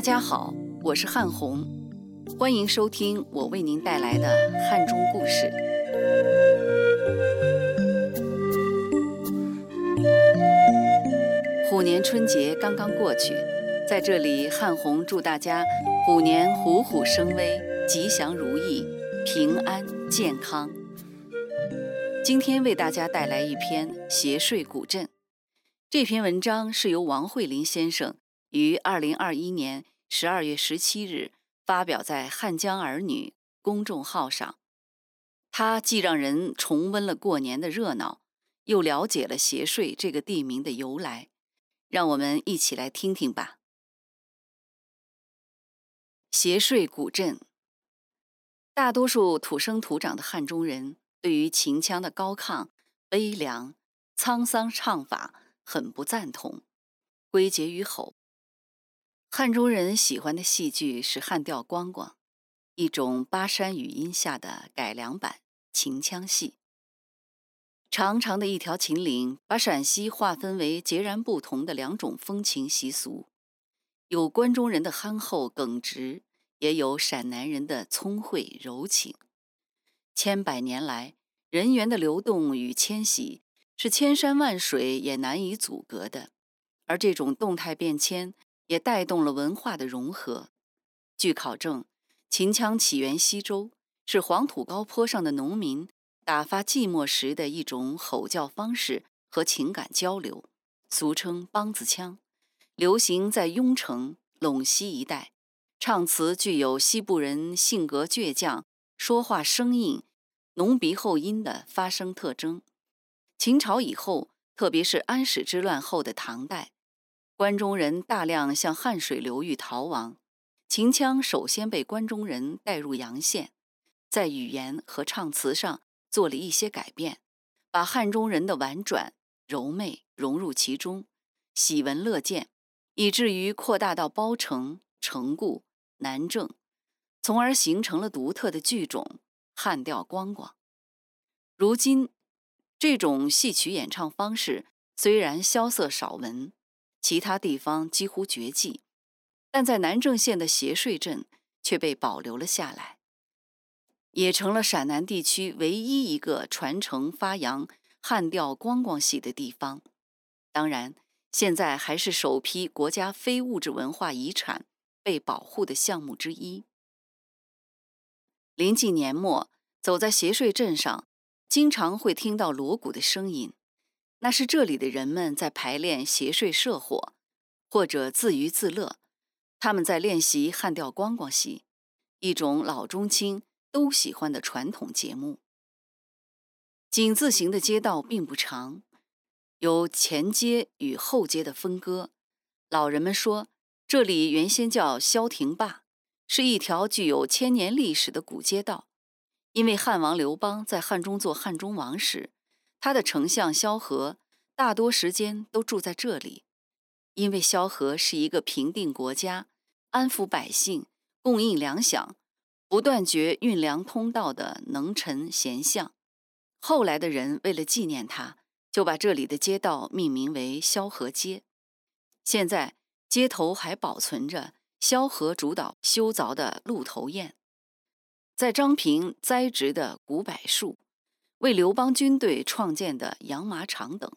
大家好，我是汉红，欢迎收听我为您带来的汉中故事。虎年春节刚刚过去，在这里，汉红祝大家虎年虎虎生威，吉祥如意，平安健康。今天为大家带来一篇《斜税古镇》。这篇文章是由王慧林先生于二零二一年十二月十七日发表在汉江儿女公众号上。它既让人重温了过年的热闹，又了解了斜税这个地名的由来。让我们一起来听听吧。斜税古镇，大多数土生土长的汉中人对于秦腔的高亢、悲凉、沧桑唱法。很不赞同，归结于吼。汉中人喜欢的戏剧是汉调光光，一种巴山语音下的改良版秦腔戏。长长的一条秦岭，把陕西划分为截然不同的两种风情习俗，有关中人的憨厚耿直，也有陕南人的聪慧柔情。千百年来，人员的流动与迁徙。是千山万水也难以阻隔的，而这种动态变迁也带动了文化的融合。据考证，秦腔起源西周，是黄土高坡上的农民打发寂寞时的一种吼叫方式和情感交流，俗称梆子腔，流行在雍城、陇西一带。唱词具有西部人性格倔强、说话生硬、浓鼻后音的发声特征。秦朝以后，特别是安史之乱后的唐代，关中人大量向汉水流域逃亡，秦腔首先被关中人带入阳县，在语言和唱词上做了一些改变，把汉中人的婉转柔媚融入其中，喜闻乐见，以至于扩大到包城、城固、南郑，从而形成了独特的剧种汉调光光。如今。这种戏曲演唱方式虽然萧瑟少闻，其他地方几乎绝迹，但在南郑县的斜税镇却被保留了下来，也成了陕南地区唯一一个传承发扬汉调光光戏的地方。当然，现在还是首批国家非物质文化遗产被保护的项目之一。临近年末，走在斜税镇上。经常会听到锣鼓的声音，那是这里的人们在排练斜税社火，或者自娱自乐。他们在练习汉调光光戏，一种老中青都喜欢的传统节目。井字形的街道并不长，有前街与后街的分割。老人们说，这里原先叫萧亭坝，是一条具有千年历史的古街道。因为汉王刘邦在汉中做汉中王时，他的丞相萧何大多时间都住在这里。因为萧何是一个平定国家、安抚百姓、供应粮饷、不断绝运粮通道的能臣贤相。后来的人为了纪念他，就把这里的街道命名为萧何街。现在街头还保存着萧何主导修凿的鹿头堰。在张平栽植的古柏树，为刘邦军队创建的养马场等，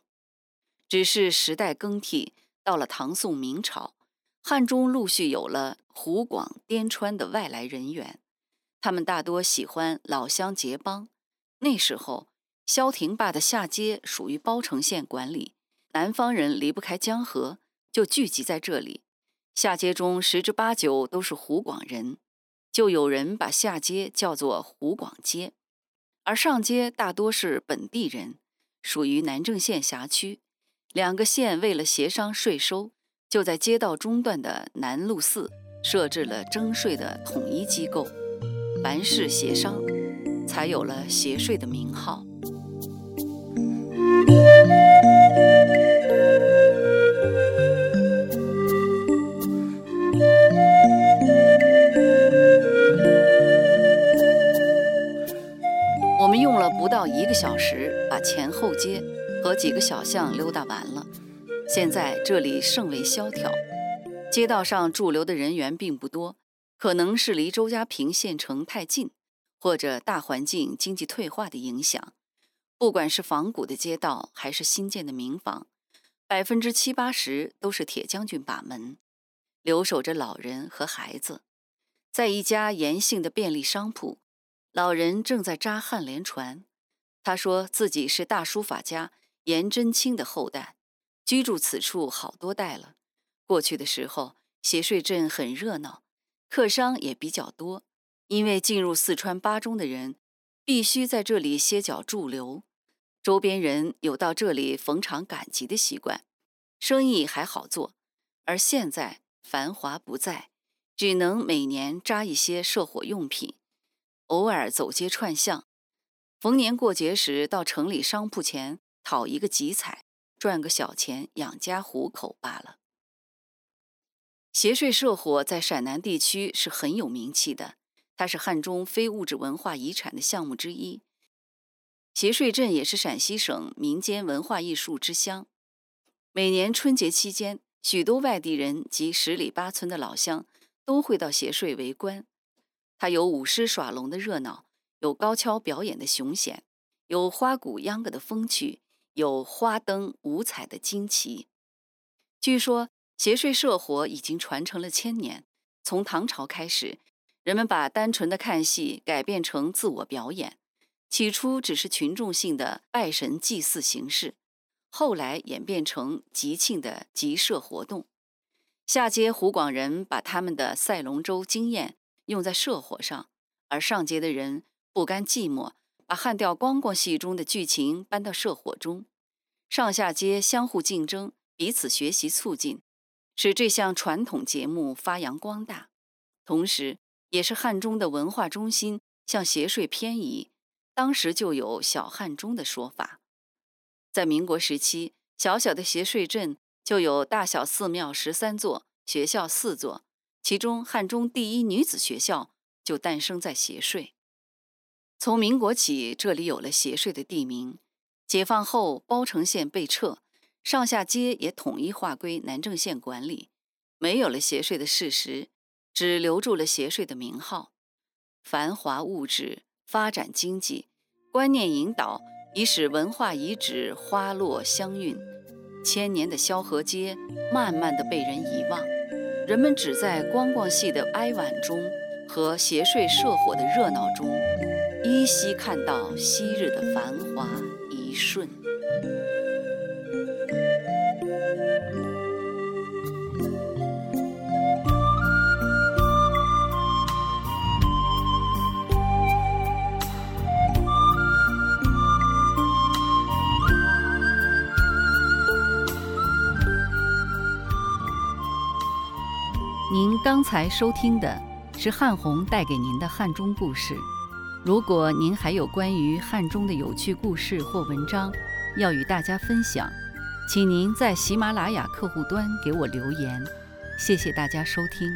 只是时代更替，到了唐宋明朝，汉中陆续有了湖广滇川的外来人员，他们大多喜欢老乡结帮。那时候，萧亭坝的下街属于包城县管理，南方人离不开江河，就聚集在这里。下街中十之八九都是湖广人。就有人把下街叫做湖广街，而上街大多是本地人，属于南郑县辖区。两个县为了协商税收，就在街道中段的南路寺设置了征税的统一机构，凡事协商，才有了协税的名号。前后街和几个小巷溜达完了。现在这里甚为萧条，街道上驻留的人员并不多，可能是离周家坪县城太近，或者大环境经济退化的影响。不管是仿古的街道，还是新建的民房，百分之七八十都是铁将军把门，留守着老人和孩子。在一家严姓的便利商铺，老人正在扎汉连船。他说自己是大书法家颜真卿的后代，居住此处好多代了。过去的时候，斜税镇很热闹，客商也比较多，因为进入四川巴中的人必须在这里歇脚驻留。周边人有到这里逢场赶集的习惯，生意还好做。而现在繁华不在，只能每年扎一些社火用品，偶尔走街串巷，逢年过节时到城里商铺前讨一个集彩，赚个小钱养家糊口罢了。斜税社火在陕南地区是很有名气的，它是汉中非物质文化遗产的项目之一。斜税镇也是陕西省民间文化艺术之乡。每年春节期间，许多外地人及十里八村的老乡都会到斜税围观。它有舞狮耍龙的热闹，有高跷表演的雄险，有花鼓秧歌的风趣，有花灯五彩的惊奇。据说斜税社火已经传承了千年。从唐朝开始，人们把单纯的看戏改变成自我表演。起初只是群众性的拜神祭祀形式，后来演变成集庆的集社活动。下街湖广人把他们的赛龙舟经验用在社火上，而上街的人不甘寂寞，把汉调光光戏中的剧情搬到社火中。上下街相互竞争，彼此学习促进，使这项传统节目发扬光大，同时也是汉中的文化中心向斜税偏移。当时就有“小汉中”的说法。在民国时期，小小的斜税镇就有大小寺庙十三座，学校四座，其中汉中第一女子学校就诞生在斜税。从民国起，这里有了斜税的地名。解放后，包城县被撤，上下街也统一划归南郑县管理，没有了斜税的事实，只留住了斜税的名号。繁华物质。发展经济，观念引导，已使文化遗址花落香韵。千年的萧河街，慢慢的被人遗忘。人们只在光光戏的哀婉中和斜税社火的热闹中，依稀看到昔日的繁华一瞬。您刚才收听的是汉红带给您的汉中故事。如果您还有关于汉中的有趣故事或文章要与大家分享，请您在喜马拉雅客户端给我留言。谢谢大家收听。